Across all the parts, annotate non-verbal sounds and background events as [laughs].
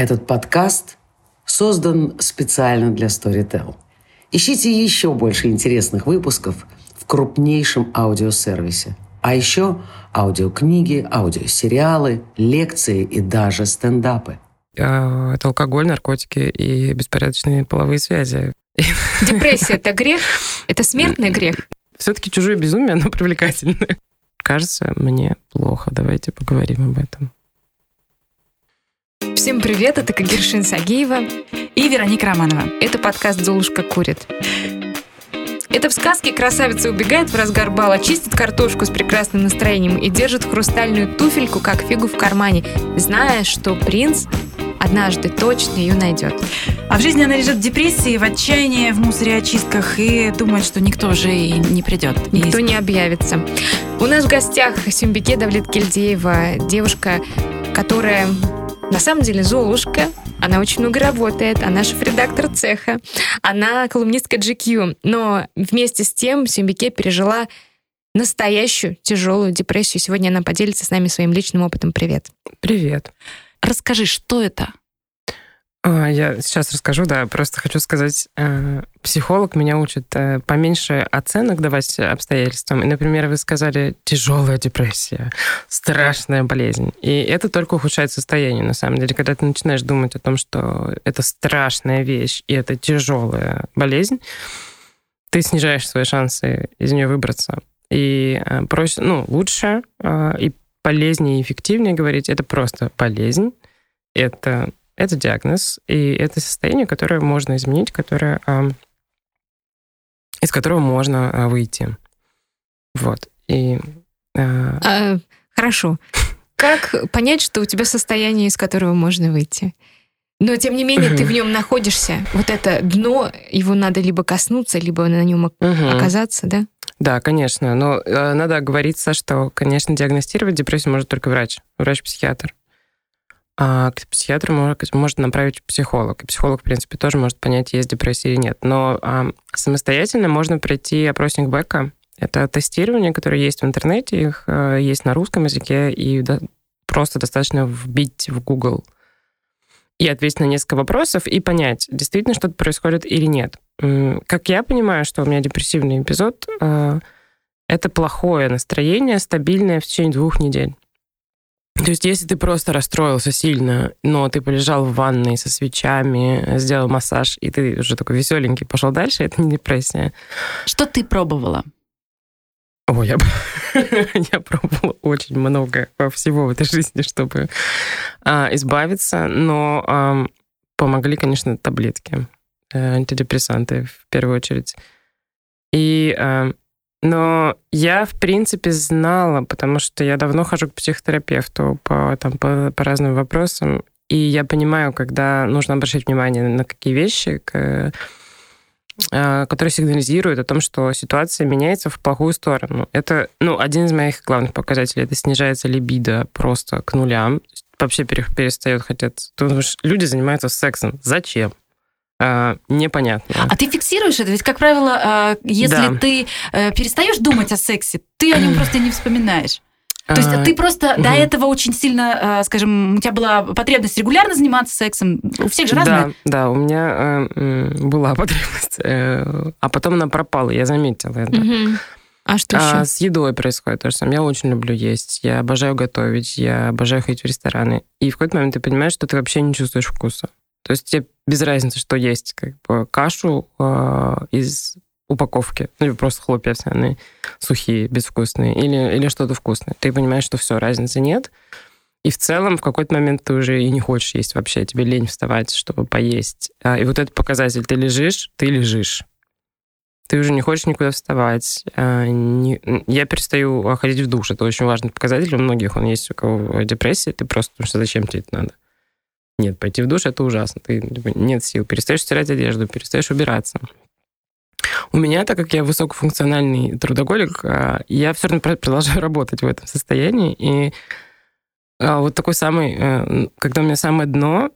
Этот подкаст создан специально для Storytel. Ищите еще больше интересных выпусков в крупнейшем аудиосервисе. А еще аудиокниги, аудиосериалы, лекции и даже стендапы. А, это алкоголь, наркотики и беспорядочные половые связи. Депрессия – это грех? Это смертный грех? Все-таки чужое безумие, оно привлекательное. Кажется, мне плохо. Давайте поговорим об этом. Всем привет, это Кагиршин Сагиева и Вероника Романова. Это подкаст «Золушка курит». Это в сказке красавица убегает в разгар бала, чистит картошку с прекрасным настроением и держит хрустальную туфельку, как фигу в кармане, зная, что принц однажды точно ее найдет. А в жизни она лежит в депрессии, в отчаянии, в мусоре очистках и думает, что никто уже и не придет. Никто и... не объявится. У нас в гостях Сюмбике Давлет Кельдеева, девушка, которая на самом деле Золушка, она очень много работает, она шеф-редактор цеха, она колумнистка GQ, но вместе с тем Сюмбике пережила настоящую тяжелую депрессию. Сегодня она поделится с нами своим личным опытом. Привет. Привет. Расскажи, что это? А, я сейчас расскажу, да, просто хочу сказать, э, психолог меня учит э, поменьше оценок давать обстоятельствам. И, например, вы сказали тяжелая депрессия, страшная болезнь. И это только ухудшает состояние, на самом деле. Когда ты начинаешь думать о том, что это страшная вещь и это тяжелая болезнь, ты снижаешь свои шансы из нее выбраться. И э, проще, ну, лучше и полезнее и эффективнее говорить, это просто болезнь, это это диагноз, и это состояние, которое можно изменить, которое, из которого можно а, выйти. Вот. И, а... А, хорошо. Как понять, что у тебя состояние, из которого можно выйти? Но, тем не менее, ты в нем находишься. Вот это дно, его надо либо коснуться, либо на нем оказаться, да? Да, конечно. Но э, надо оговориться, что, конечно, диагностировать депрессию может только врач, врач-психиатр а к психиатру может, может направить психолог. И психолог, в принципе, тоже может понять, есть депрессия или нет. Но а, самостоятельно можно пройти опросник Бека. Это тестирование, которое есть в интернете, их а, есть на русском языке, и да, просто достаточно вбить в Google и ответить на несколько вопросов и понять, действительно что-то происходит или нет. Как я понимаю, что у меня депрессивный эпизод, а, это плохое настроение, стабильное в течение двух недель. То есть, если ты просто расстроился сильно, но ты полежал в ванной со свечами, сделал массаж, и ты уже такой веселенький, пошел дальше, это не депрессия. Что ты пробовала? О, я, [laughs] я пробовала очень много всего в этой жизни, чтобы а, избавиться, но а, помогли, конечно, таблетки, э, антидепрессанты в первую очередь. И а, но я, в принципе, знала, потому что я давно хожу к психотерапевту по, там, по, по разным вопросам, и я понимаю, когда нужно обращать внимание на какие вещи, к, а, которые сигнализируют о том, что ситуация меняется в плохую сторону. Это, ну, один из моих главных показателей. Это снижается либидо просто к нулям. Вообще перестает хотеть. Люди занимаются сексом. Зачем? Uh, непонятно. А ты фиксируешь это? Ведь, как правило, uh, если да. ты uh, перестаешь думать о сексе, ты о нем просто не вспоминаешь. То есть ты просто угу. до этого очень сильно, скажем, у тебя была потребность регулярно заниматься сексом. У всех же разная. Да, да, у меня э, была [laughs] потребность, э, а потом она пропала, я заметила это. Угу. А что еще? А с едой происходит то же самое. Я очень люблю есть, я обожаю готовить, я обожаю ходить в рестораны. И в какой-то момент ты понимаешь, что ты вообще не чувствуешь вкуса. То есть тебе без разницы, что есть, как бы кашу э, из упаковки, ну, просто хлопья овсяные, сухие, безвкусные, или, или что-то вкусное. Ты понимаешь, что все, разницы нет. И в целом в какой-то момент ты уже и не хочешь есть вообще, тебе лень вставать, чтобы поесть. А, и вот этот показатель, ты лежишь, ты лежишь. Ты уже не хочешь никуда вставать. А, не... Я перестаю ходить в душ. Это очень важный показатель. У многих он есть, у кого депрессия. Ты просто, потому что зачем тебе это надо? Нет, пойти в душ это ужасно. Ты типа, нет сил, перестаешь стирать одежду, перестаешь убираться. У меня, так как я высокофункциональный трудоголик, а, я все равно продолжаю [laughs] работать в этом состоянии. И а, вот такой самый, э, когда у меня самое дно,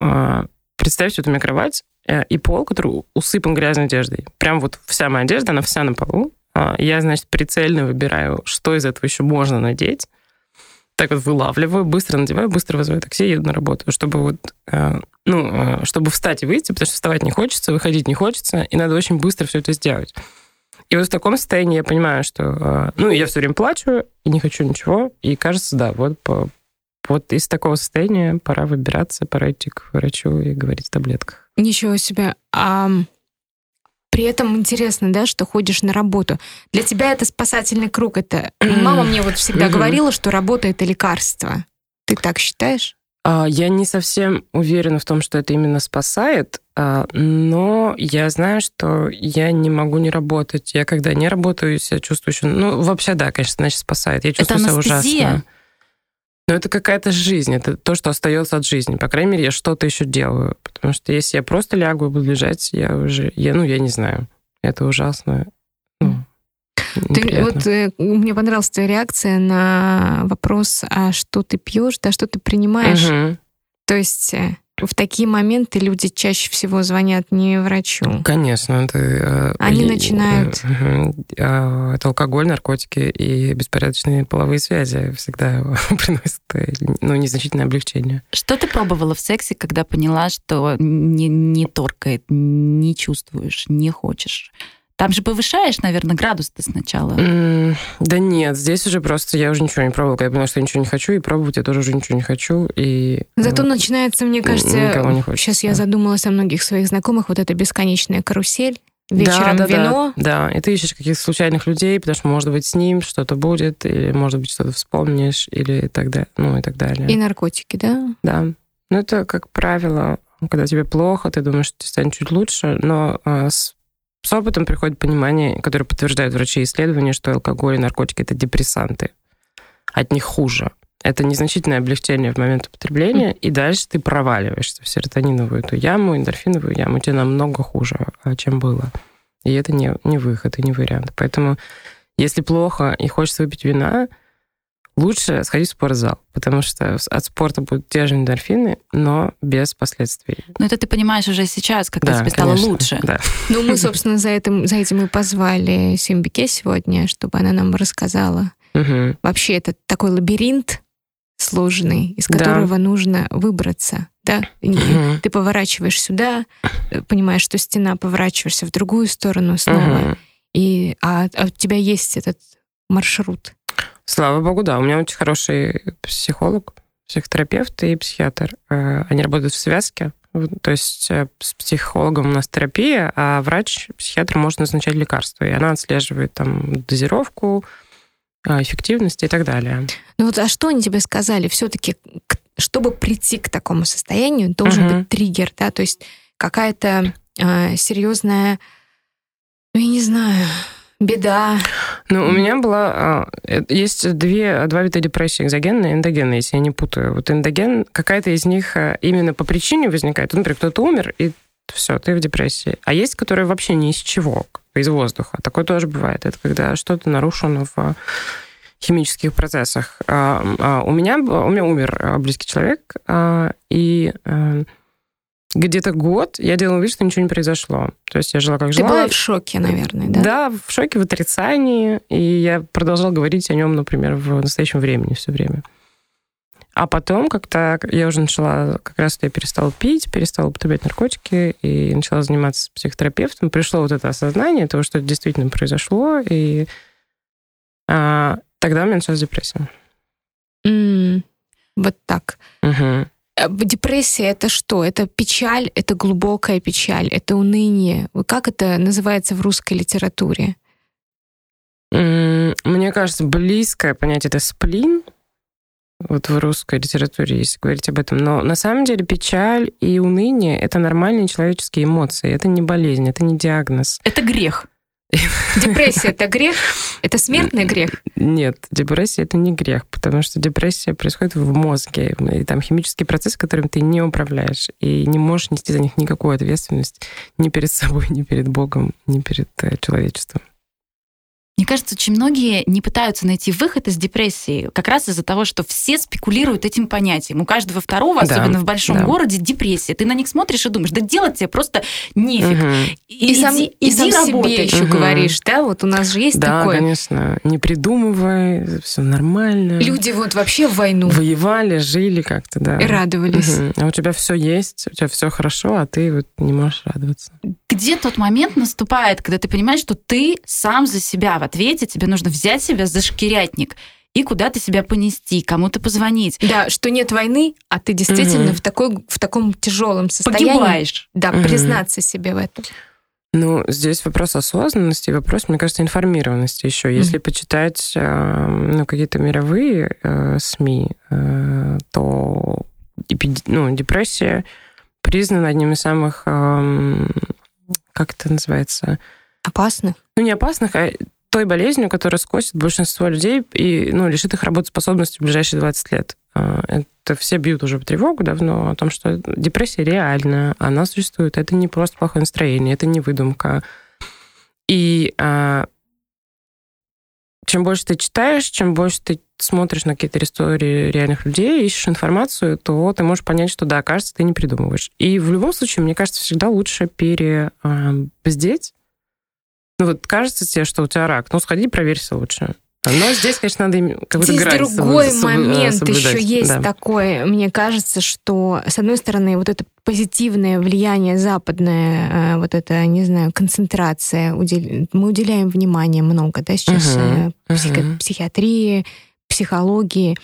а, представьте, вот у меня кровать э, и пол, который усыпан грязной одеждой. Прям вот вся моя одежда, она вся на полу. Я, значит, прицельно выбираю, что из этого еще можно надеть так вот вылавливаю, быстро надеваю, быстро вызываю такси, еду на работу, чтобы вот ну, чтобы встать и выйти, потому что вставать не хочется, выходить не хочется, и надо очень быстро все это сделать. И вот в таком состоянии я понимаю, что... Ну, я все время плачу, и не хочу ничего, и кажется, да, вот по, вот из такого состояния пора выбираться, пора идти к врачу и говорить о таблетках. Ничего себе. А при этом интересно, да, что ходишь на работу. Для тебя это спасательный круг. Это [clears throat] мама мне вот всегда говорила, что работа это лекарство. Ты так считаешь? А, я не совсем уверена в том, что это именно спасает, а, но я знаю, что я не могу не работать. Я когда не работаю, себя чувствую еще... Ну, вообще, да, конечно, значит, спасает. Я чувствую это себя ужасно. Но это какая-то жизнь, это то, что остается от жизни. По крайней мере, я что-то еще делаю. Потому что если я просто лягу и буду лежать, я уже, я, ну, я не знаю. Это ужасно. Ну, ты, вот э, мне понравилась твоя реакция на вопрос, а что ты пьешь, да, что ты принимаешь. Угу. То есть э, в такие моменты люди чаще всего звонят не врачу. Конечно. Это, э, Они и, начинают... А, это алкоголь, наркотики и беспорядочные половые связи всегда [laughs] приносят э, ну, незначительное облегчение. Что ты пробовала в сексе, когда поняла, что не, не торкает, не чувствуешь, не хочешь? Там же повышаешь, наверное, градус ты сначала. Mm, да нет, здесь уже просто я уже ничего не пробовала. Я поняла, что я ничего не хочу, и пробовать я тоже уже ничего не хочу. И, Зато вот, начинается, мне кажется, сейчас я задумалась о многих своих знакомых, вот эта бесконечная карусель. Вечером да, да, вино. Да, да, и ты ищешь каких-то случайных людей, потому что, может быть, с ним что-то будет, или, может быть, что-то вспомнишь, или так далее, ну и так далее. И наркотики, да? Да. Ну, это, как правило, когда тебе плохо, ты думаешь, что тебе станет чуть лучше, но а, с с опытом приходит понимание, которое подтверждают врачи исследования, что алкоголь и наркотики – это депрессанты. От них хуже. Это незначительное облегчение в момент употребления, и дальше ты проваливаешься в серотониновую эту яму, эндорфиновую яму. Тебе намного хуже, а, чем было. И это не, не выход и не вариант. Поэтому если плохо и хочется выпить вина – лучше сходить в спортзал, потому что от спорта будут те же эндорфины, но без последствий. Но это ты понимаешь уже сейчас, когда да, тебе стало конечно, лучше. Да. [laughs] Ну, мы, собственно, за этим, за этим и позвали Симбике сегодня, чтобы она нам рассказала. Угу. Вообще, это такой лабиринт сложный, из которого да. нужно выбраться. Да? Угу. Ты поворачиваешь сюда, понимаешь, что стена, поворачиваешься в другую сторону снова. Угу. И, а, а у тебя есть этот маршрут. Слава богу, да. У меня очень хороший психолог, психотерапевт и психиатр. Э, они работают в связке. То есть э, с психологом у нас терапия, а врач, психиатр может назначать лекарства. И она отслеживает там дозировку, э, эффективность и так далее. Ну вот, а что они тебе сказали? Все-таки, чтобы прийти к такому состоянию, должен угу. быть триггер, да, то есть какая-то э, серьезная, ну я не знаю, беда. Ну, у меня была... А, э, есть две, два вида депрессии, экзогенная и эндогенная, если я не путаю. Вот эндоген, какая-то из них э, именно по причине возникает. Например, кто-то умер, и все, ты в депрессии. А есть, которые вообще не из чего, из воздуха. Такое тоже бывает. Это когда что-то нарушено в химических процессах. А, а у меня, у меня умер близкий человек, и где-то год я делала вид, что ничего не произошло. То есть я жила как жила. Ты была в шоке, наверное, да? Да, в шоке, в отрицании. И я продолжала говорить о нем, например, в настоящем времени все время. А потом как-то я уже начала, как раз я перестала пить, перестала употреблять наркотики и начала заниматься психотерапевтом. Пришло вот это осознание того, что это действительно произошло, и а, тогда у меня началась депрессия. Mm, вот так. Угу. Э, депрессия это что? Это печаль, это глубокая печаль, это уныние. Как это называется в русской литературе? Мне кажется, близкое понятие это сплин. Вот в русской литературе, если говорить об этом. Но на самом деле печаль и уныние — это нормальные человеческие эмоции. Это не болезнь, это не диагноз. Это грех. [laughs] Депрессия это грех? Это смертный грех? Нет, депрессия это не грех, потому что депрессия происходит в мозге, и там химический процесс, которым ты не управляешь, и не можешь нести за них никакую ответственность ни перед собой, [laughs] ни перед Богом, ни перед э, человечеством. Мне кажется, очень многие не пытаются найти выход из депрессии как раз из-за того, что все спекулируют этим понятием. У каждого второго, да, особенно в большом да. городе, депрессия. Ты на них смотришь и думаешь, да делать тебе просто нефиг. Угу. И, и сам, иди, и сам себе еще угу. говоришь, да? Вот у нас же есть да, такое. Да, конечно. Не придумывай, все нормально. Люди вот вообще в войну. Воевали, жили как-то, да. И радовались. Угу. А у тебя все есть, у тебя все хорошо, а ты вот не можешь радоваться. Где тот момент наступает, когда ты понимаешь, что ты сам за себя ответе, тебе нужно взять себя за шкирятник и куда-то себя понести, кому-то позвонить. Да, что нет войны, а ты действительно угу. в, такой, в таком тяжелом состоянии. Погибаешь. Да, угу. признаться себе в этом. Ну, здесь вопрос осознанности, вопрос, мне кажется, информированности еще. Mm-hmm. Если почитать э, ну, какие-то мировые э, СМИ, э, то ну, депрессия признана одним из самых, э, как это называется? Опасных? Ну, не опасных, а той болезнью, которая скосит большинство людей и ну, лишит их работоспособности в ближайшие 20 лет. А, это все бьют уже в тревогу давно о том, что депрессия реальна, она существует. Это не просто плохое настроение, это не выдумка. И а, чем больше ты читаешь, чем больше ты смотришь на какие-то истории реальных людей, ищешь информацию, то ты можешь понять, что да, кажется, ты не придумываешь. И в любом случае, мне кажется, всегда лучше перебздеть, ну вот кажется тебе, что у тебя рак, ну сходи, проверься лучше. Но здесь, конечно, надо какой-то Здесь другой момент соблюдать. еще есть да. такой. Мне кажется, что, с одной стороны, вот это позитивное влияние западное, э, вот это, не знаю, концентрация, мы уделяем внимание много, да, сейчас uh-huh. uh-huh. психиатрии, психологии.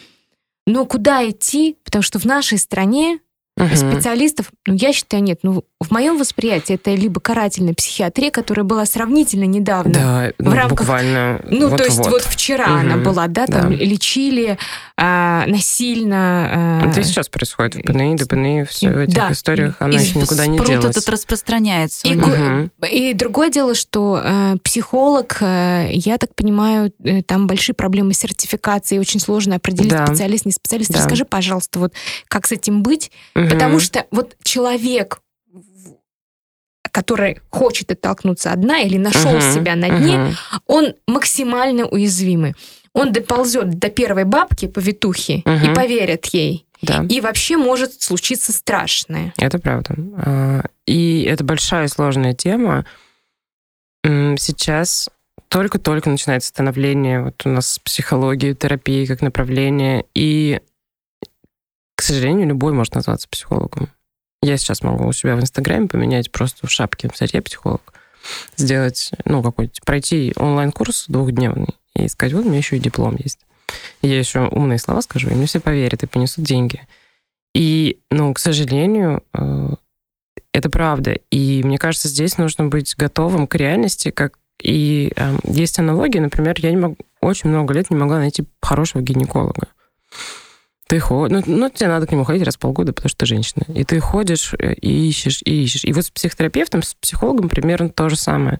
Но куда идти? Потому что в нашей стране угу. специалистов, ну, я считаю, нет. Ну, в моем восприятии это либо карательная психиатрия, которая была сравнительно недавно. Да, в ну, рамках, буквально. Ну, вот, то есть вот, вот вчера угу. она была, да, там да. лечили а, насильно. А... Это и сейчас происходит в ПНИ, ДПНИ, все в этих да. историях, она и еще никуда не делась. этот распространяется. И, угу. и другое дело, что э, психолог, э, я так понимаю, э, там большие проблемы с сертификацией, очень сложно определить да. специалист, не специалист. Да. Расскажи, пожалуйста, вот как с этим быть, угу. Потому что вот человек который хочет оттолкнуться от дна или нашел uh-huh, себя на дне, uh-huh. он максимально уязвимый. Он доползет до первой бабки по витухе uh-huh. и поверит ей. Да. И вообще может случиться страшное. Это правда. А, и это большая и сложная тема. Сейчас только-только начинается становление вот у нас психологии, терапии как направление. И, к сожалению, любой может назваться психологом. Я сейчас могу у себя в Инстаграме поменять просто в шапке в я психолог, сделать, ну, какой-то, пройти онлайн-курс двухдневный и сказать, вот у меня еще и диплом есть. И я еще умные слова скажу, и мне все поверят и понесут деньги. И, ну, к сожалению, э, это правда. И мне кажется, здесь нужно быть готовым к реальности, как и э, есть аналогия, например, я не могу, очень много лет не могла найти хорошего гинеколога. Ты ходишь, ну, ну, тебе надо к нему ходить раз в полгода, потому что ты женщина. И ты ходишь э, и ищешь, и ищешь. И вот с психотерапевтом, с психологом примерно то же самое.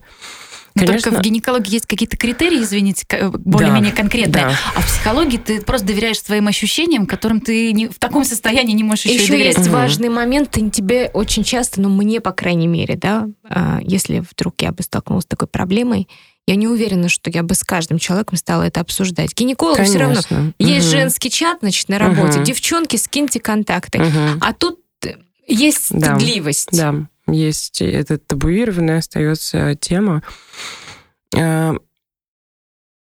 Конечно. Только в гинекологии есть какие-то критерии, извините, более-менее да, конкретные. Да. А в психологии ты просто доверяешь своим ощущениям, которым ты не, в таком состоянии не можешь еще, еще доверять. есть угу. важный момент, тебе очень часто, ну мне, по крайней мере, да, а, если вдруг я бы столкнулась с такой проблемой, я не уверена, что я бы с каждым человеком стала это обсуждать. Гинеколог все равно. Угу. Есть женский чат, значит, на работе. Угу. Девчонки, скиньте контакты. Угу. А тут есть стыдливость. Да, да. есть. Это табуированная остается тема. Э,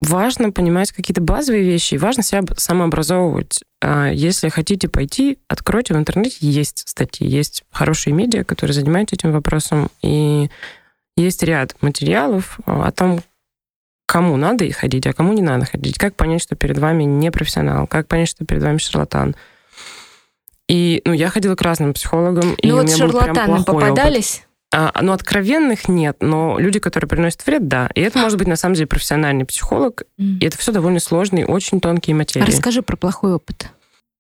важно понимать какие-то базовые вещи, важно себя самообразовывать. А если хотите пойти, откройте в интернете, есть статьи, есть хорошие медиа, которые занимаются этим вопросом, и есть ряд материалов а, о том, кому надо ходить, а кому не надо ходить. Как понять, что перед вами не профессионал, как понять, что перед вами шарлатан. И ну, я ходила к разным психологам, ну, и вот у меня был прям попадались? Опыт. А, ну, откровенных нет, но люди, которые приносят вред, да. И это может быть, на самом деле, профессиональный психолог. Mm. И это все довольно сложные, очень тонкие материи. А расскажи про плохой опыт.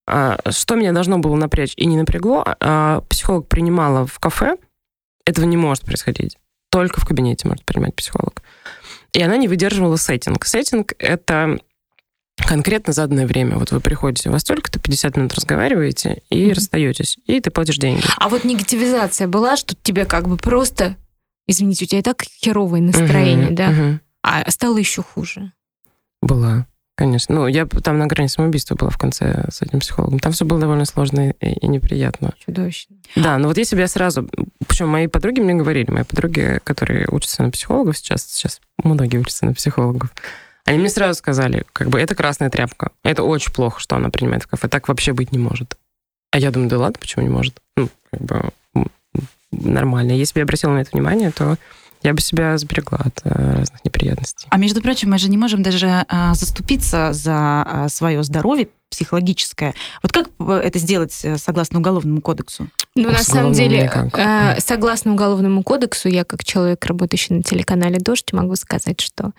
А, что меня должно было напрячь и не напрягло, а, психолог принимала в кафе, этого не может происходить только в кабинете может принимать психолог. И она не выдерживала сеттинг. Сеттинг — это конкретно заданное время. Вот вы приходите, у вас только-то 50 минут разговариваете и mm-hmm. расстаетесь, и ты платишь деньги. А вот негативизация была, что тебе как бы просто, извините, у тебя и так херовое настроение, mm-hmm. да? Mm-hmm. а стало еще хуже. Была. Конечно. Ну, я там на грани самоубийства была в конце с этим психологом. Там все было довольно сложно и, и неприятно. Чудовищно. Да, но вот если бы я сразу... Причем мои подруги мне говорили, мои подруги, которые учатся на психологов сейчас, сейчас многие учатся на психологов, они мне сразу сказали, как бы, это красная тряпка. Это очень плохо, что она принимает в кафе. Так вообще быть не может. А я думаю, да ладно, почему не может? Ну, как бы нормально. Если бы я обратила на это внимание, то я бы себя сберегла от э, разных неприятностей. А между прочим, мы же не можем даже а, заступиться за а, свое здоровье психологическое. Вот как это сделать э, согласно Уголовному кодексу? Ну, на самом деле, э, согласно Уголовному кодексу, я как человек, работающий на телеканале «Дождь», могу сказать, что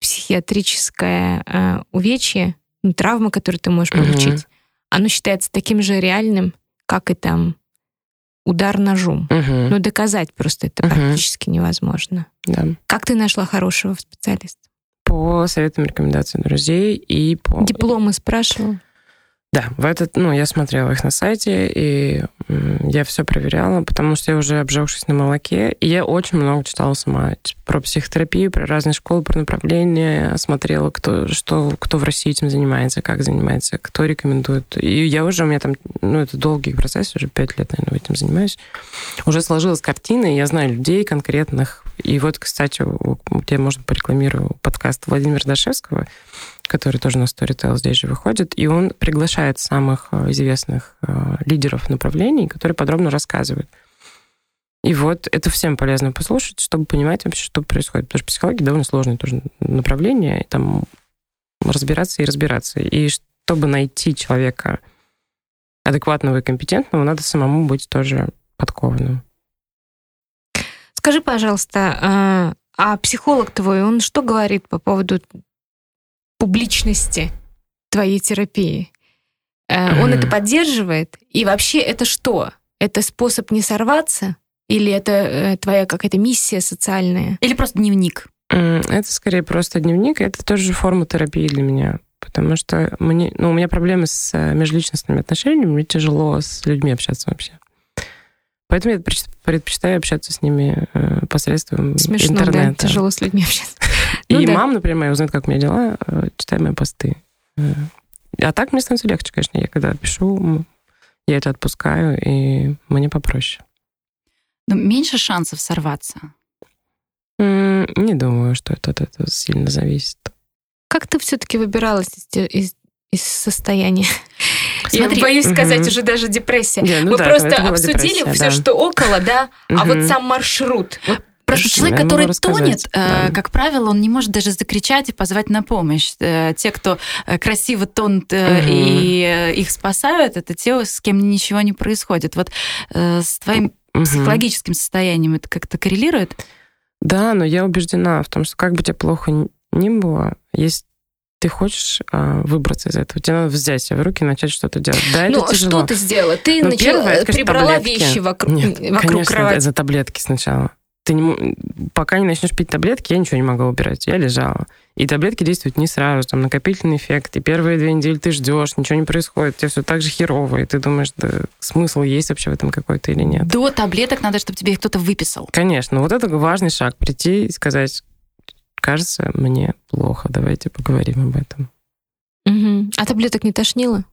психиатрическое э, увечье, ну, травма, которую ты можешь получить, угу. оно считается таким же реальным, как и там удар ножом. Угу. Но доказать просто это угу. практически невозможно. Да. Как ты нашла хорошего специалиста? По советам рекомендациям друзей и по... Дипломы спрашивала? Да, в этот, ну, я смотрела их на сайте, и я все проверяла, потому что я уже обжегшись на молоке, и я очень много читала сама про психотерапию, про разные школы, про направления, смотрела, кто, что, кто в России этим занимается, как занимается, кто рекомендует. И я уже, у меня там, ну, это долгий процесс, уже пять лет, наверное, этим занимаюсь. Уже сложилась картина, и я знаю людей конкретных. И вот, кстати, я, можно, порекламирую подкаст Владимира Дашевского, который тоже на Storytel здесь же выходит, и он приглашает самых э, известных э, лидеров направлений, которые подробно рассказывают. И вот это всем полезно послушать, чтобы понимать вообще, что происходит. Потому что психология довольно сложное тоже направление, и там разбираться и разбираться. И чтобы найти человека адекватного и компетентного, надо самому быть тоже подкованным. Скажи, пожалуйста, а, а психолог твой, он что говорит по поводу публичности твоей терапии. Mm-hmm. Он это поддерживает? И вообще это что? Это способ не сорваться? Или это э, твоя какая-то миссия социальная? Или просто дневник? Это скорее просто дневник. Это тоже форма терапии для меня. Потому что мне, ну, у меня проблемы с э, межличностными отношениями, мне тяжело с людьми общаться вообще. Поэтому я предпочитаю общаться с ними посредством Смешно, интернета. Да, тяжело с людьми общаться. [laughs] И ну, да. мама, например, моя узнает, как у меня дела, э, читая мои посты. Э, а так мне становится легче, конечно. Я когда пишу, я это отпускаю, и мне попроще. Но меньше шансов сорваться? Не думаю, что это от этого сильно зависит. Как ты все-таки выбиралась из, из, из состояния? [laughs] Смотри, Я боюсь сказать уже даже депрессия. Yeah, ну Мы да, просто обсудили все, да. что около, да, а вот сам маршрут. Вот Просто человек, который тонет, да. э, как правило, он не может даже закричать и позвать на помощь. Э, те, кто э, красиво тонут угу. и их спасают, это те, с кем ничего не происходит. Вот с твоим угу. психологическим состоянием это как-то коррелирует? Да, но я убеждена в том, что как бы тебе плохо ни было, есть ты хочешь а, выбраться из этого, тебе надо взять себя в руки и начать что-то делать. Да, ну, это тяжело. что ты сделала? Ты ну, начала, первое, конечно, прибрала таблетки. вещи вокруг, Нет, вокруг конечно, кровати. это таблетки сначала ты не, пока не начнешь пить таблетки, я ничего не могла убирать. Я лежала. И таблетки действуют не сразу, там накопительный эффект. И первые две недели ты ждешь, ничего не происходит, тебе все так же херово, и ты думаешь, да, смысл есть вообще в этом какой-то или нет. До таблеток надо, чтобы тебе их кто-то выписал. Конечно. Вот это важный шаг. Прийти и сказать, кажется, мне плохо, давайте поговорим об этом. Угу. А таблеток не тошнило?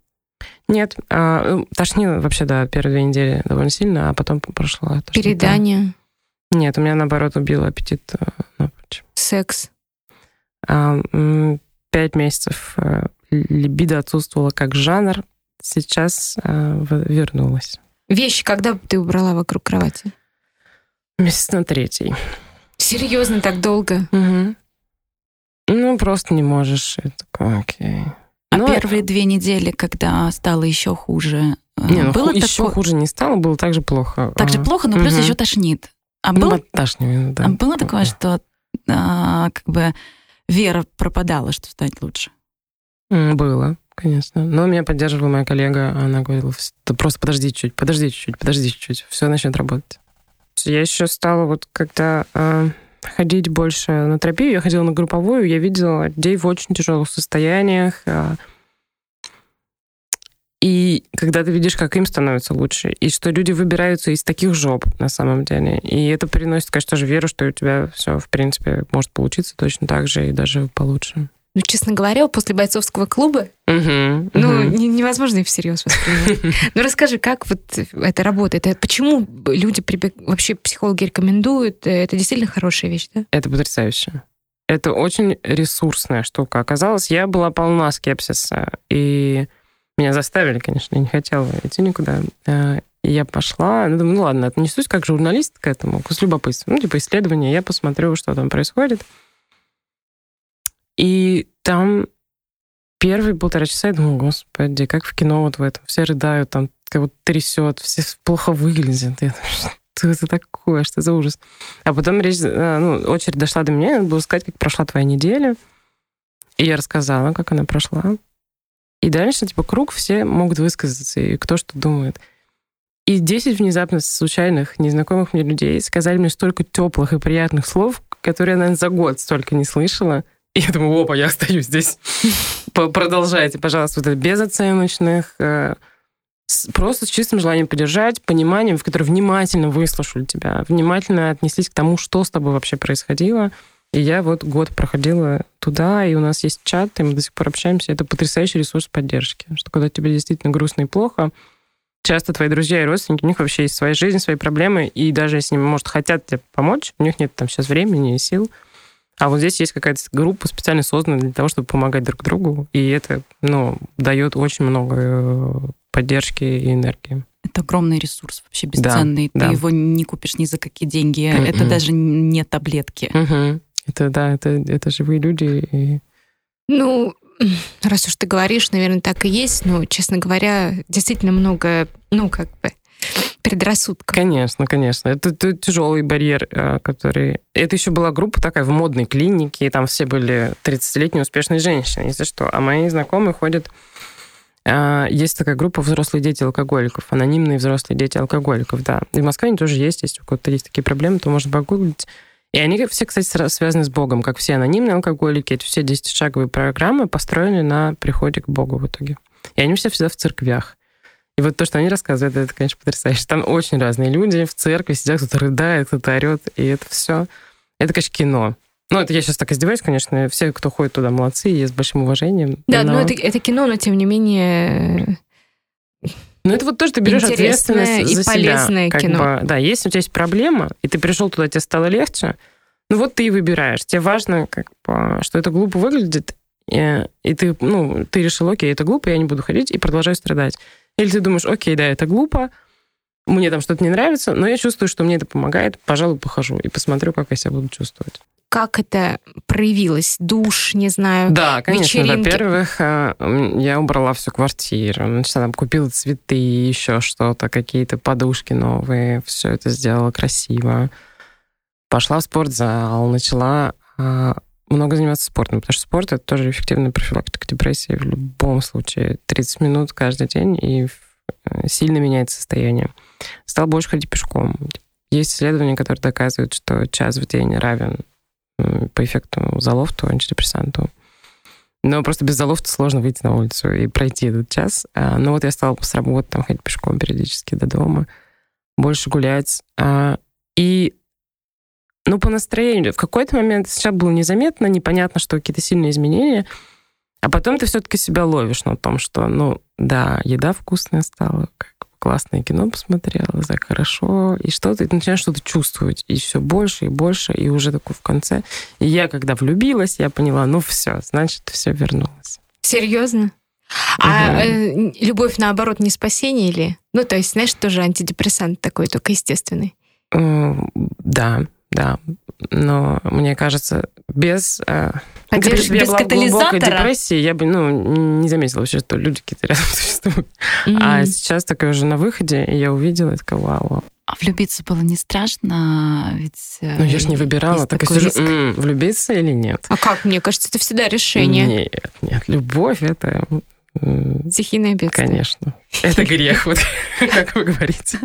Нет, а, тошнило вообще, да, первые две недели довольно сильно, а потом прошла. Передание? Нет, у меня, наоборот, убило аппетит э. Секс? А, пять месяцев э, либидо отсутствовала как жанр, сейчас э, вернулась. Вещи когда ты убрала вокруг кровати? Месяц на третий. Серьезно, так долго? Угу. Ну, просто не можешь. Это окей. А Но... первые две недели, когда стало еще хуже, не, ну, было еще такое... хуже не стало, было так же плохо. Так же плохо, но плюс угу. еще тошнит. А ну, было, да. а было такое, что а, как бы вера пропадала, что стать лучше? Было, конечно. Но меня поддерживала моя коллега. Она говорила, просто подожди чуть, подожди чуть, подожди чуть, все начнет работать. Я еще стала вот когда э, ходить больше на терапию, я ходила на групповую, я видела людей в очень тяжелых состояниях. Э, И когда ты видишь, как им становится лучше, и что люди выбираются из таких жоп на самом деле, и это приносит, конечно, тоже веру, что у тебя все, в принципе, может получиться точно так же и даже получше. Ну, честно говоря, после бойцовского клуба, угу, ну, угу. невозможно их всерьез воспринимать. Ну, расскажи, как вот это работает? Почему люди вообще психологи рекомендуют? Это действительно хорошая вещь, да? Это потрясающе. Это очень ресурсная штука. Оказалось, я была полна скепсиса, и меня заставили, конечно, я не хотела идти никуда. Э, и я пошла, ну, думаю, ну ладно, отнесусь как журналист к этому, с любопытством. Ну, типа исследование, я посмотрю, что там происходит. И там первые полтора часа я думаю, господи, как в кино вот в этом. Все рыдают, там как вот трясет, все плохо выглядят. Я думаю, что [laughs] это такое, что за ужас. А потом речь, э, ну, очередь дошла до меня, надо было сказать, как прошла твоя неделя. И я рассказала, как она прошла. И дальше, типа, круг, все могут высказаться, и кто что думает. И 10 внезапно случайных, незнакомых мне людей сказали мне столько теплых и приятных слов, которые я, наверное, за год столько не слышала. И я думаю, опа, я остаюсь здесь. [laughs] Продолжайте, пожалуйста, вот это безоценочных, э, просто с чистым желанием поддержать, пониманием, в которое внимательно выслушали тебя, внимательно отнеслись к тому, что с тобой вообще происходило, и я вот год проходила туда, и у нас есть чат, и мы до сих пор общаемся. Это потрясающий ресурс поддержки. Что когда тебе действительно грустно и плохо, часто твои друзья и родственники, у них вообще есть своя жизнь, свои проблемы, и даже если может, хотят тебе помочь, у них нет там сейчас времени и сил, а вот здесь есть какая-то группа специально созданная для того, чтобы помогать друг другу, и это, ну, дает очень много э, поддержки и энергии. Это огромный ресурс, вообще бесценный. Да, Ты да. его не купишь ни за какие деньги. Mm-mm. Это даже не таблетки. Mm-hmm. Это, да, это, это живые люди. И... Ну, [clears throat] раз уж ты говоришь, наверное, так и есть, но, честно говоря, действительно много, ну, как бы, предрассудков. Конечно, конечно. Это, это тяжелый барьер, э, который... Это еще была группа такая в модной клинике, и там все были 30-летние успешные женщины, если что. А мои знакомые ходят... Э, есть такая группа «Взрослые дети алкоголиков», анонимные взрослые дети алкоголиков, да. И в Москве они тоже есть, если у кого-то есть такие проблемы, то можно погуглить. И они все, кстати, связаны с Богом, как все анонимные алкоголики. Эти все 10-шаговые программы построены на приходе к Богу в итоге. И они все всегда в церквях. И вот то, что они рассказывают, это, конечно, потрясающе. Там очень разные люди в церкви сидят, кто-то рыдает, кто-то орет, и это все. Это, конечно, кино. Ну, это я сейчас так издеваюсь, конечно. Все, кто ходит туда, молодцы, и с большим уважением. Да, но, но это, это кино, но тем не менее... Ну, это вот то, что ты берешь ответственность и за полезное себя. кино. Бы, да, если у тебя есть проблема, и ты пришел туда, тебе стало легче, ну вот ты и выбираешь. Тебе важно, как бы, что это глупо выглядит, и, и ты, ну, ты решил, окей, это глупо, я не буду ходить, и продолжаю страдать. Или ты думаешь, окей, да, это глупо, мне там что-то не нравится, но я чувствую, что мне это помогает, пожалуй, похожу и посмотрю, как я себя буду чувствовать. Как это проявилось? Душ, не знаю, Да, конечно. Во-первых, э, я убрала всю квартиру, значит, там купила цветы, еще что-то, какие-то подушки новые, все это сделала красиво. Пошла в спортзал, начала э, много заниматься спортом, потому что спорт это тоже эффективная профилактика депрессии в любом случае. 30 минут каждый день, и э, сильно меняет состояние. Стал больше ходить пешком. Есть исследования, которые доказывают, что час в день равен по эффекту залофту, антидепрессанту. Но просто без залофта сложно выйти на улицу и пройти этот час. А, но вот я стала с работы там ходить пешком периодически до дома, больше гулять. А, и ну, по настроению. В какой-то момент сейчас было незаметно, непонятно, что какие-то сильные изменения. А потом ты все-таки себя ловишь на том, что, ну, да, еда вкусная стала, как классное кино посмотрела, так хорошо, и что-то, ты начинаешь что-то чувствовать, и все больше и больше, и уже такой в конце. И я, когда влюбилась, я поняла, ну все, значит, все вернулось. Серьезно? А э, любовь, наоборот, не спасение или? Ну, то есть, знаешь, тоже антидепрессант такой, только естественный. Э, да, да. Но мне кажется, без... Э, Поддерж... без была катализатора? депрессии, я бы ну, не заметила вообще, что люди какие-то рядом [laughs] существуют. Mm-hmm. А сейчас такая уже на выходе, и я увидела, и такая, вау, А влюбиться было не страшно? Ведь э, ну, я же не выбирала. Так и сижу, м-м, влюбиться или нет? А как? Мне кажется, это всегда решение. Нет, нет. Любовь — это Стихийное бедствие. Конечно. Это грех, вот [laughs] как вы говорите.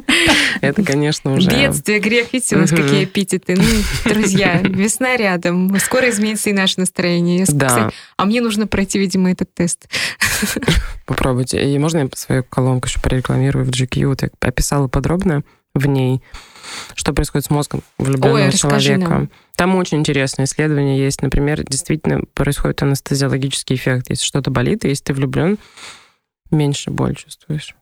Это, конечно, уже... Бедствие, грех. Видите, у нас какие эпитеты. Ну, друзья, весна рядом. Скоро изменится и наше настроение. Да. А мне нужно пройти, видимо, этот тест. [laughs] Попробуйте. И можно я свою колонку еще прорекламирую в GQ? Вот я описала подробно в ней, что происходит с мозгом влюбленного Ой, человека. Нам. Там очень интересное исследование есть. Например, действительно происходит анестезиологический эффект. Если что-то болит, и если ты влюблен, меньше боль чувствуешь.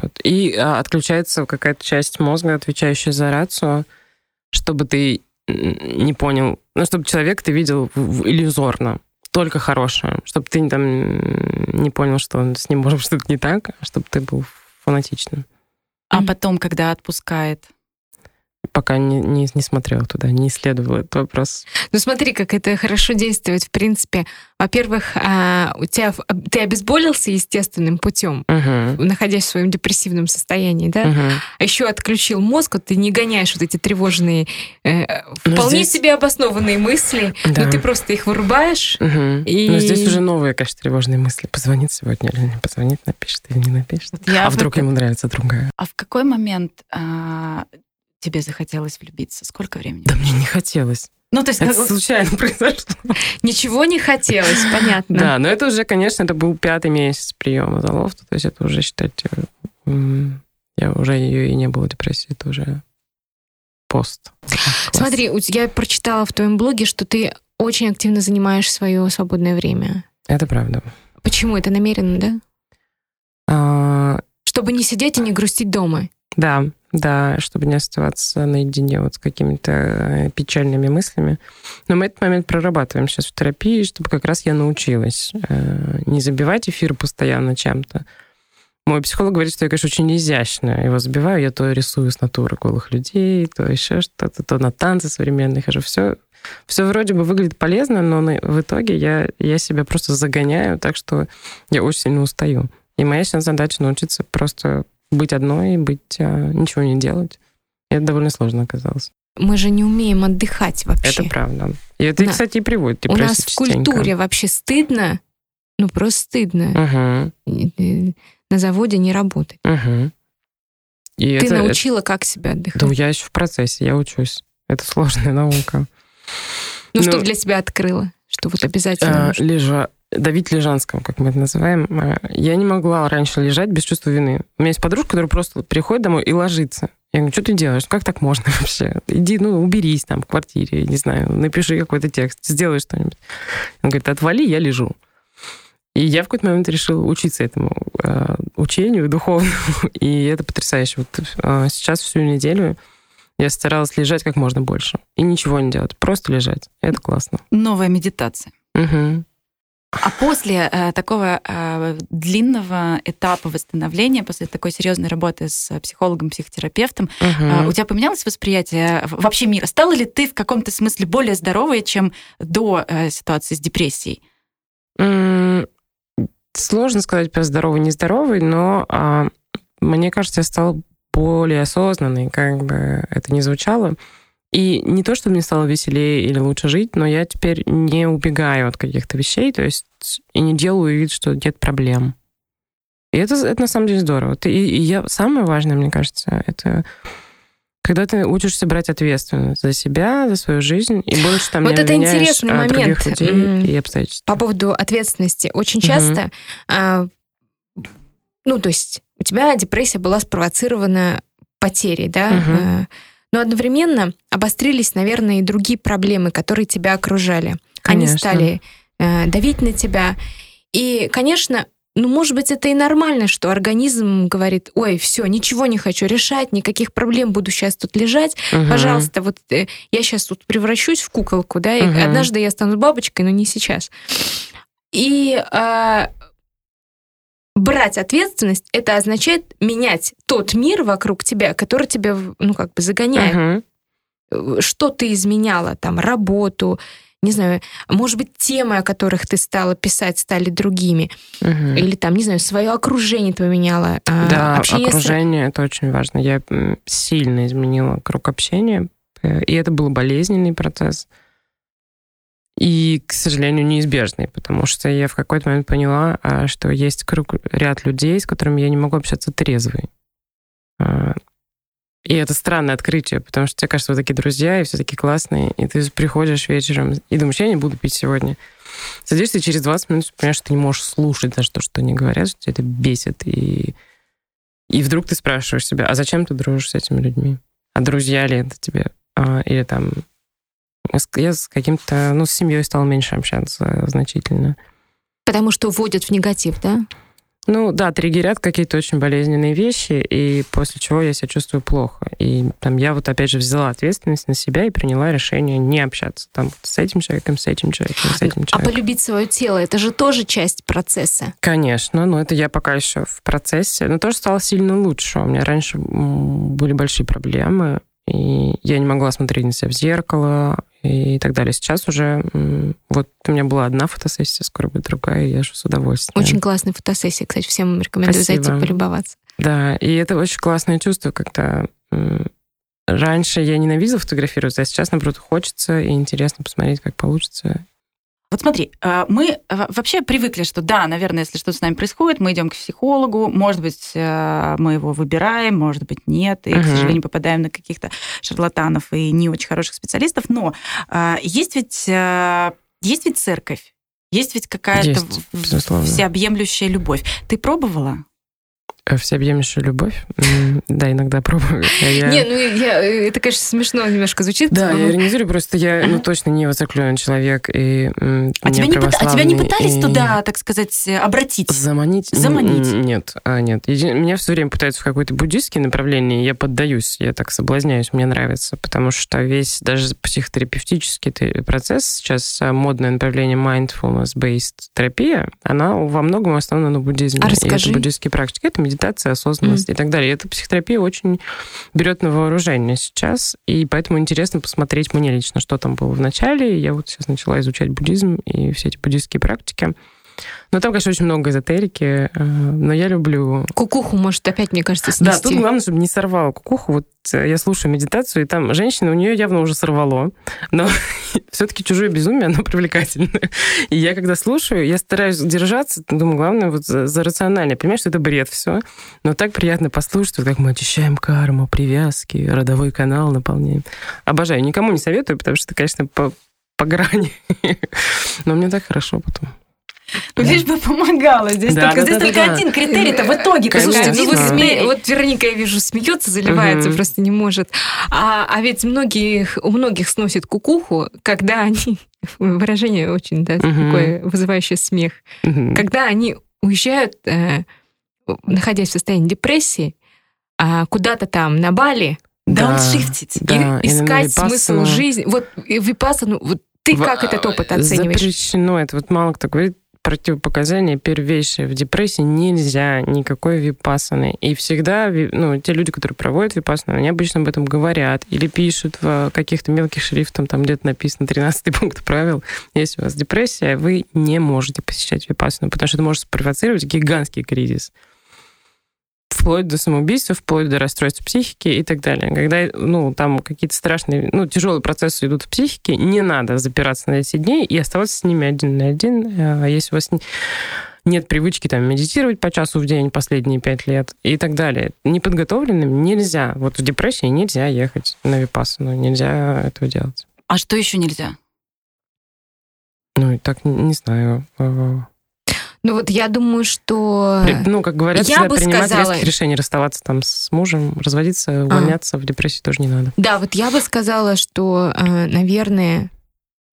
Вот. И а, отключается какая-то часть мозга, отвечающая за рацию, чтобы ты не понял, ну, чтобы человек ты видел иллюзорно, только хорошее, чтобы ты там не понял, что с ним может что-то не так, а чтобы ты был фанатичным. А потом, когда отпускает, пока не, не, не смотрела туда, не исследовала этот вопрос. Ну смотри, как это хорошо действует, в принципе. Во-первых, а, у тебя ты обезболился естественным путем, uh-huh. находясь в своем депрессивном состоянии, да? Uh-huh. А еще отключил мозг, вот ты не гоняешь вот эти тревожные, э, вполне здесь... себе обоснованные мысли, да. но ты просто их вырубаешь. Uh-huh. И... Но здесь уже новые, конечно, тревожные мысли. Позвонит сегодня или не позвонит, напишет или не напишет. Вот а вдруг это... ему нравится другая. А в какой момент а, тебе захотелось влюбиться? Сколько времени? Да мне не хотелось. Ну, то есть это как... случайно [laughs] произошло. Ничего не хотелось, [laughs] понятно. Да, но это уже, конечно, это был пятый месяц приема залофта, то есть это уже, считайте, я уже ее и не было депрессии, это уже пост. Смотри, я прочитала в твоем блоге, что ты очень активно занимаешь свое свободное время. Это правда. Почему? Это намеренно, да? А... Чтобы не сидеть и не грустить дома. Да, да, чтобы не оставаться наедине вот с какими-то э, печальными мыслями. Но мы этот момент прорабатываем сейчас в терапии, чтобы как раз я научилась э, не забивать эфир постоянно чем-то. Мой психолог говорит, что я, конечно, очень изящно его забиваю. Я то рисую с натуры голых людей, то еще что-то, то на танцы современные хожу. Все, все вроде бы выглядит полезно, но в итоге я, я себя просто загоняю, так что я очень сильно устаю. И моя сейчас задача научиться просто быть одной, быть, а, ничего не делать. И это довольно сложно оказалось. Мы же не умеем отдыхать вообще. Это правда. И это, да. кстати, и приводит У нас в культуре вообще стыдно, ну просто стыдно угу. на заводе не работать. Угу. И Ты это, научила, это... как себя отдыхать? Да, я еще в процессе, я учусь. Это сложная [laughs] наука. Ну, ну что для себя открыла? Что вот обязательно? А, лежа, давить лежанском, как мы это называем. А, я не могла раньше лежать без чувства вины. У меня есть подружка, которая просто приходит домой и ложится. Я говорю, что ты делаешь? Как так можно [laughs] вообще? Иди, ну, уберись там в квартире, не знаю, напиши какой-то текст, сделай что-нибудь. Он говорит, отвали, я лежу. И я в какой-то момент решила учиться этому э, учению духовному, [laughs] и это потрясающе. Вот э, сейчас всю неделю я старалась лежать как можно больше и ничего не делать, просто лежать. Это классно. Новая медитация. Угу. А после э, такого э, длинного этапа восстановления, после такой серьезной работы с психологом, психотерапевтом, угу. э, у тебя поменялось восприятие вообще мира? Стала ли ты в каком-то смысле более здоровой, чем до э, ситуации с депрессией? Сложно сказать про здоровый, нездоровый, но э, мне кажется, я стала более осознанной, как бы это ни звучало. И не то, что мне стало веселее или лучше жить, но я теперь не убегаю от каких-то вещей, то есть и не делаю вид, что нет проблем. И это, это на самом деле здорово. Ты, и, и я, самое важное, мне кажется, это когда ты учишься брать ответственность за себя, за свою жизнь, и больше там вот не это интересный момент других людей и обстоятельств. По поводу ответственности. Очень часто, угу. а, ну, то есть у тебя депрессия была спровоцирована потерей, да, угу. Но одновременно обострились, наверное, и другие проблемы, которые тебя окружали. Конечно. Они стали э, давить на тебя. И, конечно, ну, может быть, это и нормально, что организм говорит, ой, все, ничего не хочу решать, никаких проблем, буду сейчас тут лежать, угу. пожалуйста, вот э, я сейчас тут превращусь в куколку, да, и угу. однажды я стану бабочкой, но не сейчас. И э, брать ответственность, это означает менять тот мир вокруг тебя, который тебя, ну, как бы загоняет. Угу. Что ты изменяла, там, работу, не знаю, может быть, темы, о которых ты стала писать, стали другими. Угу. Или там, не знаю, свое окружение поменяла. А, да, общение окружение с... это очень важно. Я сильно изменила круг общения, э, и это был болезненный процесс. И, к сожалению, неизбежный, потому что я в какой-то момент поняла, а, что есть круг, ряд людей, с которыми я не могу общаться трезвый. А, и это странное открытие, потому что тебе кажется, вы такие друзья, и все такие классные, и ты приходишь вечером и думаешь, я не буду пить сегодня. Садишься, и через 20 минут понимаешь, что ты не можешь слушать даже то, что они говорят, что тебя это бесит. И, и вдруг ты спрашиваешь себя, а зачем ты дружишь с этими людьми? А друзья ли это тебе? А, или там я с каким-то, ну, с семьей стал меньше общаться значительно. Потому что вводят в негатив, да? Ну да, триггерят какие-то очень болезненные вещи, и после чего я себя чувствую плохо. И там я вот опять же взяла ответственность на себя и приняла решение не общаться там с этим человеком, с этим человеком, с этим а человеком. А полюбить свое тело, это же тоже часть процесса. Конечно, но это я пока еще в процессе. Но тоже стало сильно лучше. У меня раньше были большие проблемы, и я не могла смотреть на себя в зеркало, и так далее. Сейчас уже вот у меня была одна фотосессия, скоро будет другая, и я же с удовольствием. Очень классная фотосессия, кстати, всем рекомендую Спасибо. зайти полюбоваться. Да, и это очень классное чувство, когда раньше я ненавидела фотографироваться, а сейчас, наоборот, хочется и интересно посмотреть, как получится. Вот смотри, э, мы э, вообще привыкли, что да, наверное, если что-то с нами происходит, мы идем к психологу, может быть, э, мы его выбираем, может быть, нет, и, uh-huh. к сожалению, попадаем на каких-то шарлатанов и не очень хороших специалистов, но есть ведь, есть ведь церковь, есть ведь какая-то всеобъемлющая любовь. Ты пробовала? Всеобъемлющая любовь. Да, иногда пробую. Я... Не, ну я, это, конечно, смешно немножко звучит. Да, я иронизирую, просто я ну, точно не воцеркленный человек. И, а, тебя не пыта... а тебя не пытались и... туда, так сказать, обратить? Заманить? Заманить? Нет, а, нет. Меня все время пытаются в какое-то буддийское направление, я поддаюсь, я так соблазняюсь, мне нравится, потому что весь даже психотерапевтический процесс, сейчас модное направление mindfulness-based терапия, она во многом основана на буддизме. А расскажи. И это буддийские практики, это медитация медитация, осознанность mm. и так далее. И эта психотерапия очень берет на вооружение сейчас, и поэтому интересно посмотреть мне лично, что там было в начале. Я вот сейчас начала изучать буддизм и все эти буддийские практики. Но там, конечно, очень много эзотерики, э, но я люблю... Кукуху может опять, мне кажется, снести. Да, тут главное, чтобы не сорвало кукуху. Вот э, я слушаю медитацию, и там женщина, у нее явно уже сорвало, но [laughs] все-таки чужое безумие, оно привлекательное. И я, когда слушаю, я стараюсь держаться, думаю, главное вот за, за рационально. Понимаешь, что это бред все, но так приятно послушать, как мы очищаем карму, привязки, родовой канал наполняем. Обожаю. Никому не советую, потому что это, конечно, по, по грани. [laughs] Но мне так хорошо потом. Ну, лишь бы помогала. Здесь да, только, да, здесь да, только да. один критерий-то в итоге. Слушайте, ну, вот, сме... вот Вероника, я вижу, смеется, заливается, угу. просто не может. А, а ведь многих, у многих сносит кукуху, когда они... [laughs] Выражение очень, да, угу. такое вызывающее смех. Угу. Когда они уезжают, э, находясь в состоянии депрессии, э, куда-то там на Бали, дауншифтить, да, и искать смысл жизни. Вот випассану, вот ты как этот опыт оцениваешь? Запрещено. Это вот мало кто говорит противопоказания первейшие. В депрессии нельзя никакой випассаны. И всегда, ну, те люди, которые проводят випассану, они обычно об этом говорят или пишут в каких-то мелких шрифтом, там где-то написано 13 [laughs] пункт правил. Если у вас депрессия, вы не можете посещать випассану, потому что это может спровоцировать гигантский кризис вплоть до самоубийства, вплоть до расстройства психики и так далее. Когда ну, там какие-то страшные, ну, тяжелые процессы идут в психике, не надо запираться на эти дни и оставаться с ними один на один. А если у вас нет привычки там медитировать по часу в день последние пять лет и так далее. Неподготовленным нельзя. Вот в депрессии нельзя ехать на випассану, нельзя этого делать. А что еще нельзя? Ну, и так, не знаю. Ну вот я думаю, что... Ну, как говорят, я бы принимать сказала... резких решений, расставаться там с мужем, разводиться, увольняться а. в депрессии тоже не надо. Да, вот я бы сказала, что, э, наверное,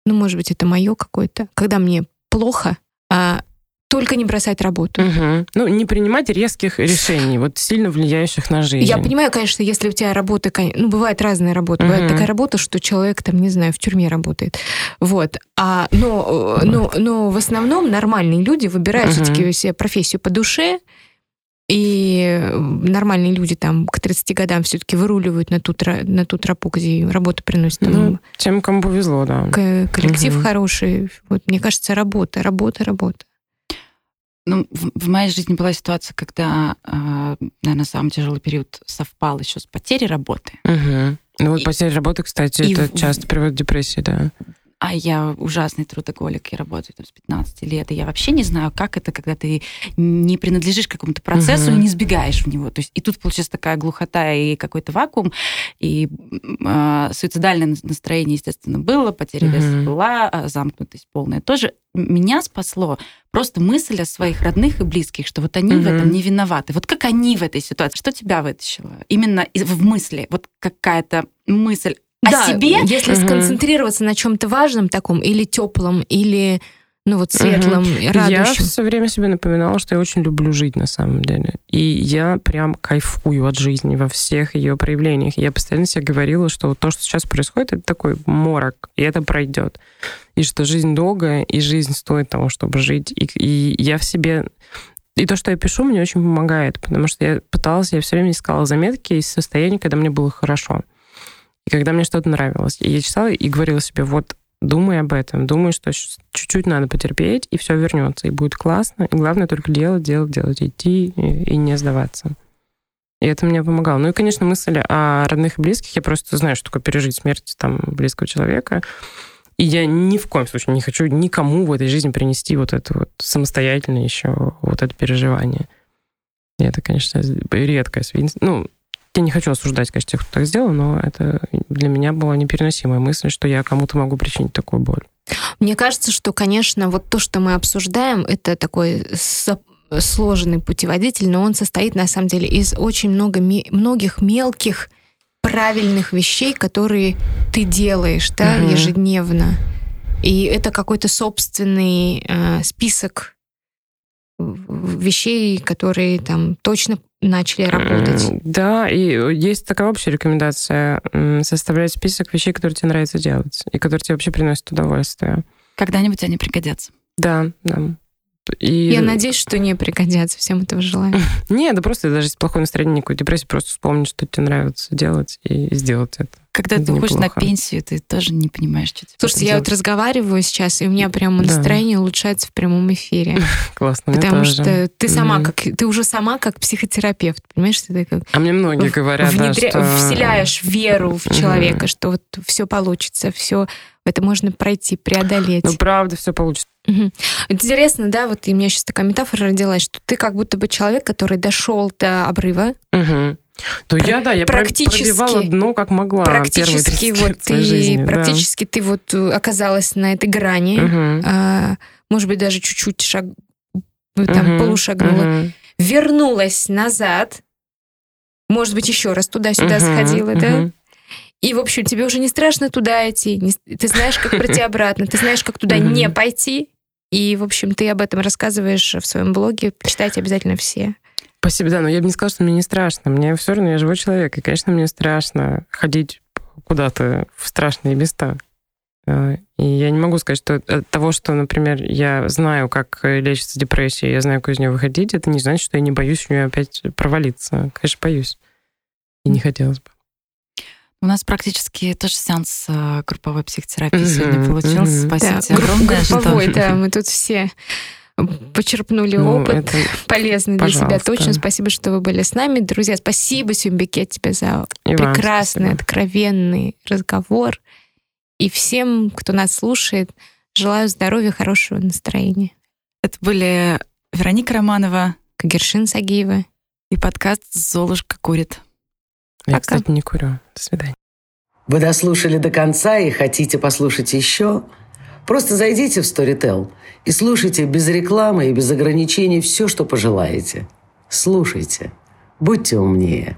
ну, может быть, это мое какое-то, когда мне плохо, а только не бросать работу. Угу. Ну, не принимать резких решений, вот сильно влияющих на жизнь. Я понимаю, конечно, если у тебя работа, ну, бывает разная работа. Угу. Бывает такая работа, что человек, там, не знаю, в тюрьме работает. Вот. А, но, но, но в основном нормальные люди выбирают угу. все-таки себе профессию по душе, и нормальные люди там к 30 годам все-таки выруливают на ту, на ту тропу, где работа приносит. Там, ну, тем, кому повезло, да. Коллектив угу. хороший. Вот, мне кажется, работа, работа, работа. Ну, в, в моей жизни была ситуация, когда, э, наверное, самый тяжелый период совпал еще с потерей работы. Угу. Ну вот и, потеря работы, кстати, это в... часто приводит к депрессии, да. А я ужасный трудоголик, я работаю там с 15 лет, и я вообще не знаю, как это, когда ты не принадлежишь какому-то процессу угу. и не сбегаешь в него. То есть и тут получается такая глухота и какой-то вакуум, и э, суицидальное настроение, естественно, было, потеря угу. веса была, а замкнутость полная тоже. Меня спасло просто мысль о своих родных и близких, что вот они угу. в этом не виноваты. Вот как они в этой ситуации? Что тебя вытащило? Именно в мысли, вот какая-то мысль о да, себе. Если угу. сконцентрироваться на чем-то важном таком, или теплом, или ну вот светлым, угу. радующим. Я все время себе напоминала, что я очень люблю жить на самом деле. И я прям кайфую от жизни во всех ее проявлениях. Я постоянно себе говорила, что то, что сейчас происходит, это такой морок, и это пройдет. И что жизнь долгая, и жизнь стоит того, чтобы жить. И, и я в себе и то, что я пишу, мне очень помогает, потому что я пыталась, я все время искала заметки из состояния, когда мне было хорошо. И когда мне что-то нравилось. Я читала и говорила себе, вот думай об этом, думай, что чуть-чуть надо потерпеть, и все вернется, и будет классно. И главное только делать, делать, делать, идти и, и не сдаваться. И это мне помогало. Ну и, конечно, мысль о родных и близких. Я просто знаю, что такое пережить смерть там, близкого человека. И я ни в коем случае не хочу никому в этой жизни принести вот это вот самостоятельно еще вот это переживание. И это, конечно, редкое свидетельство. Ну, я не хочу осуждать, конечно, тех, кто так сделал, но это для меня была непереносимая мысль, что я кому-то могу причинить такую боль. Мне кажется, что, конечно, вот то, что мы обсуждаем, это такой сложный путеводитель, но он состоит, на самом деле, из очень много, многих мелких правильных вещей, которые ты делаешь да, угу. ежедневно. И это какой-то собственный э, список вещей, которые там точно начали работать. Да, и есть такая общая рекомендация составлять список вещей, которые тебе нравится делать, и которые тебе вообще приносят удовольствие. Когда-нибудь они пригодятся. Да, да. И... Я надеюсь, что не пригодятся. Всем этого желаю. [laughs] Нет, да просто даже если плохое настроение, никакой депрессии, просто вспомнить, что тебе нравится делать и сделать это. Когда ты уходишь на пенсию, ты тоже не понимаешь, что тебе Слушайте, я вот разговариваю сейчас, и у меня прямо настроение да. улучшается в прямом эфире. [laughs] Классно, Потому что ты сама как ты уже сама как психотерапевт, понимаешь, ты как А мне многие говорят, внедря... да, что... вселяешь веру в человека, что вот все получится, все это можно пройти, преодолеть. Ну, правда, все получится. Угу. Интересно, да, вот и у меня сейчас такая метафора родилась, что ты как будто бы человек, который дошел до обрыва. Угу. То я, да, я практически, пробивала дно как могла. Практически вот ты, жизни, практически да. ты вот э, оказалась на этой грани, угу. а, может быть, даже чуть-чуть шаг, там, угу. полушагнула, угу. вернулась назад, может быть, еще раз туда-сюда угу. сходила, угу. да? И, в общем, тебе уже не страшно туда идти, не, ты знаешь, как пройти [laughs] обратно, ты знаешь, как туда не пойти. И, в общем, ты об этом рассказываешь в своем блоге. Читайте обязательно все. Спасибо, да, но я бы не сказала, что мне не страшно. Мне все равно, я живой человек, и, конечно, мне страшно ходить куда-то в страшные места. А, и я не могу сказать, что от того, что, например, я знаю, как лечится депрессия, я знаю, как из нее выходить, это не значит, что я не боюсь в нее опять провалиться. Конечно, боюсь. И не хотелось бы. У нас практически тоже сеанс э, групповой психотерапии mm-hmm. сегодня получился. Mm-hmm. Спасибо да, огромное. Групповой, что... да, мы тут все почерпнули ну, опыт это... [laughs] полезный Пожалуйста. для себя. Точно спасибо, что вы были с нами. Друзья, спасибо, Сюмбике, тебе за И прекрасный, откровенный разговор. И всем, кто нас слушает, желаю здоровья, хорошего настроения. Это были Вероника Романова, Кагершин Сагиева и подкаст «Золушка курит». Я, Пока. кстати, не курю. До свидания. Вы дослушали до конца и хотите послушать еще? Просто зайдите в Storytel и слушайте без рекламы и без ограничений все, что пожелаете. Слушайте. Будьте умнее.